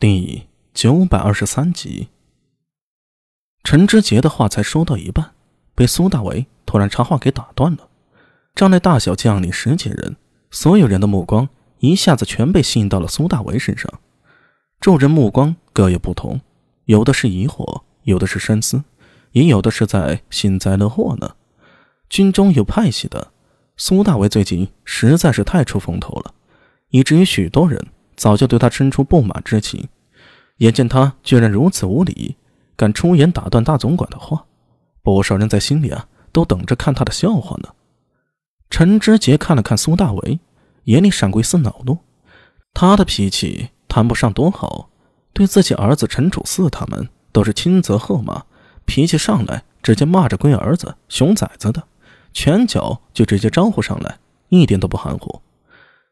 第九百二十三集，陈之杰的话才说到一半，被苏大为突然插话给打断了。帐内大小将领十几人，所有人的目光一下子全被吸引到了苏大为身上。众人目光各有不同，有的是疑惑，有的是深思，也有的是在幸灾乐祸呢。军中有派系的，苏大为最近实在是太出风头了，以至于许多人。早就对他生出不满之情，眼见他居然如此无礼，敢出言打断大总管的话，不少人在心里啊都等着看他的笑话呢。陈知杰看了看苏大为，眼里闪过一丝恼怒。他的脾气谈不上多好，对自己儿子陈楚四他们都是轻则喝骂，脾气上来直接骂着龟儿子、熊崽子的，拳脚就直接招呼上来，一点都不含糊。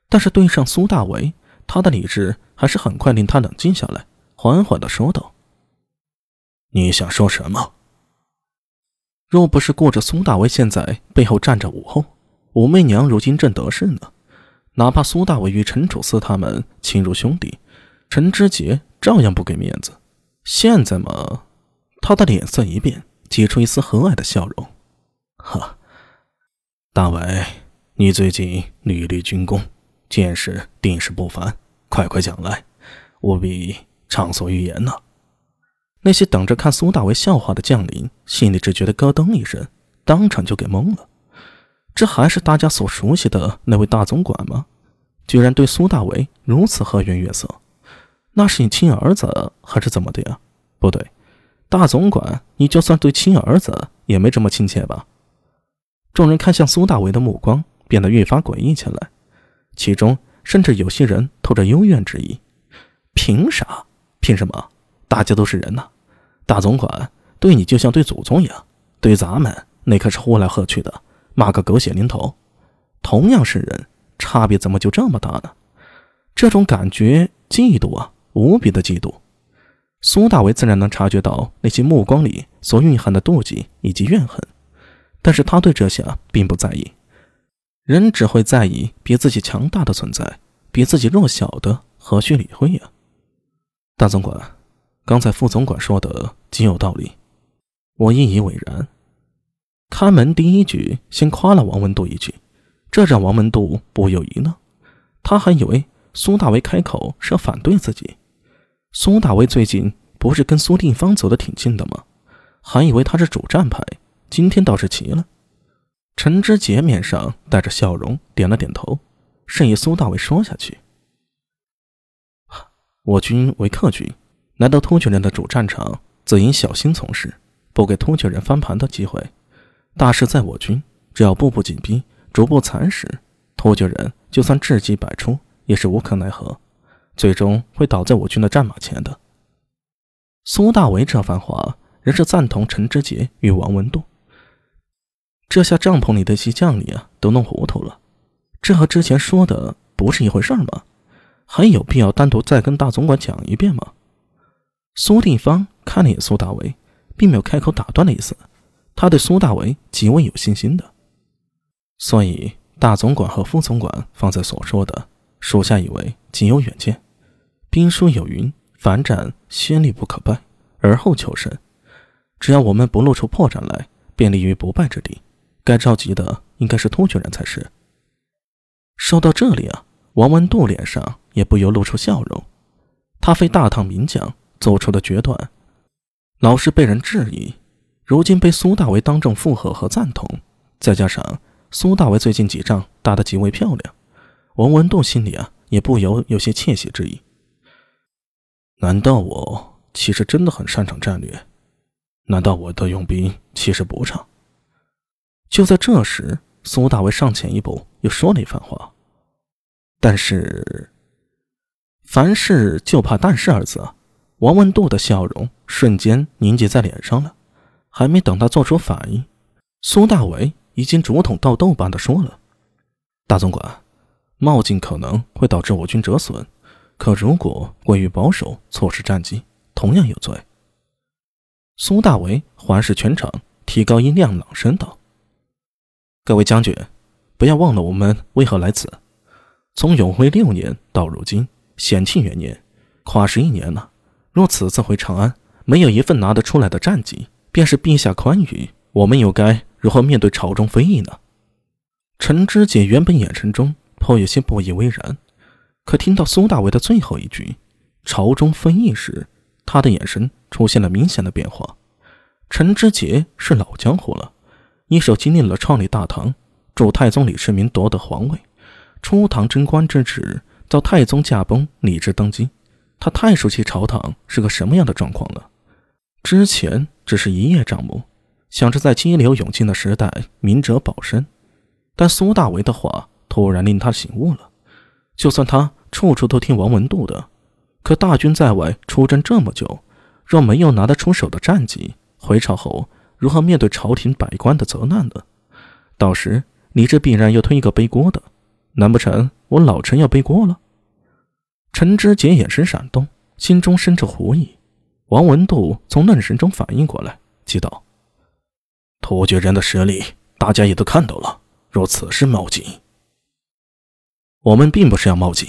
但是对上苏大为。他的理智还是很快令他冷静下来，缓缓的说道：“你想说什么？若不是顾着苏大为现在背后站着武后，武媚娘如今正得势呢。哪怕苏大为与陈楚思他们亲如兄弟，陈知节照样不给面子。现在嘛，他的脸色一变，挤出一丝和蔼的笑容：‘哈，大伟，你最近屡立军功。’”见识定是不凡，快快讲来，务必畅所欲言呢。那些等着看苏大为笑话的将领，心里只觉得咯噔一声，当场就给懵了。这还是大家所熟悉的那位大总管吗？居然对苏大为如此和颜悦色，那是你亲儿子还是怎么的呀？不对，大总管，你就算对亲儿子也没这么亲切吧？众人看向苏大为的目光变得越发诡异起来。其中甚至有些人透着幽怨之意：“凭啥？凭什么？大家都是人呐！大总管对你就像对祖宗一样，对咱们那可是呼来喝去的，骂个狗血淋头。同样是人，差别怎么就这么大呢？这种感觉，嫉妒啊，无比的嫉妒。苏大为自然能察觉到那些目光里所蕴含的妒忌以及怨恨，但是他对这些啊并不在意。”人只会在意比自己强大的存在，比自己弱小的何须理会呀？大总管，刚才副总管说的极有道理，我引以为然。看门第一句先夸了王文度一句，这让王文度不由一愣。他还以为苏大为开口是要反对自己。苏大为最近不是跟苏定方走得挺近的吗？还以为他是主战派，今天倒是奇了。陈知节面上带着笑容，点了点头，示意苏大伟说下去。我军为客军，来到突厥人的主战场，自应小心从事，不给突厥人翻盘的机会。大势在我军，只要步步紧逼，逐步蚕食，突厥人就算智计百出，也是无可奈何，最终会倒在我军的战马前的。苏大为这番话，仍是赞同陈知节与王文度。这下帐篷里的些将领啊，都弄糊涂了。这和之前说的不是一回事吗？还有必要单独再跟大总管讲一遍吗？苏定方看了眼苏大为，并没有开口打断的意思。他对苏大为极为有信心的，所以大总管和副总管方才所说的，属下以为极有远见。兵书有云：“反战先立不可败，而后求胜。”只要我们不露出破绽来，便立于不败之地。该着急的应该是突厥人才是。说到这里啊，王文度脸上也不由露出笑容。他非大唐名将做出的决断，老是被人质疑，如今被苏大为当众附和和赞同，再加上苏大为最近几仗打得极为漂亮，王文度心里啊也不由有些窃喜之意。难道我其实真的很擅长战略？难道我的用兵其实不差？就在这时，苏大为上前一步，又说了一番话。但是，凡事就怕“但是”二字啊。王文度的笑容瞬间凝结在脸上了。还没等他做出反应，苏大为已经竹筒倒豆般的说了：“大总管，冒进可能会导致我军折损，可如果过于保守，错失战机，同样有罪。”苏大为环视全场，提高音量，朗声道。各位将军，不要忘了我们为何来此。从永徽六年到如今显庆元年，跨十一年了，若此次回长安没有一份拿得出来的战绩，便是陛下宽裕，我们又该如何面对朝中非议呢？陈知节原本眼神中颇有些不以为然，可听到苏大为的最后一句“朝中非议”时，他的眼神出现了明显的变化。陈知节是老江湖了，一手经历了创立大唐，助太宗李世民夺得皇位，初唐贞观之治，到太宗驾崩，李治登基。他太熟悉朝堂是个什么样的状况了。之前只是一叶障目，想着在激流勇进的时代，明哲保身。但苏大为的话突然令他醒悟了。就算他处处都听王文度的，可大军在外出征这么久，若没有拿得出手的战绩，回朝后如何面对朝廷百官的责难呢？到时你这必然要推一个背锅的，难不成我老臣要背锅了？陈知节眼神闪动，心中生着狐疑。王文度从愣神中反应过来，急道：“突厥人的实力，大家也都看到了。若此事冒进，我们并不是要冒进，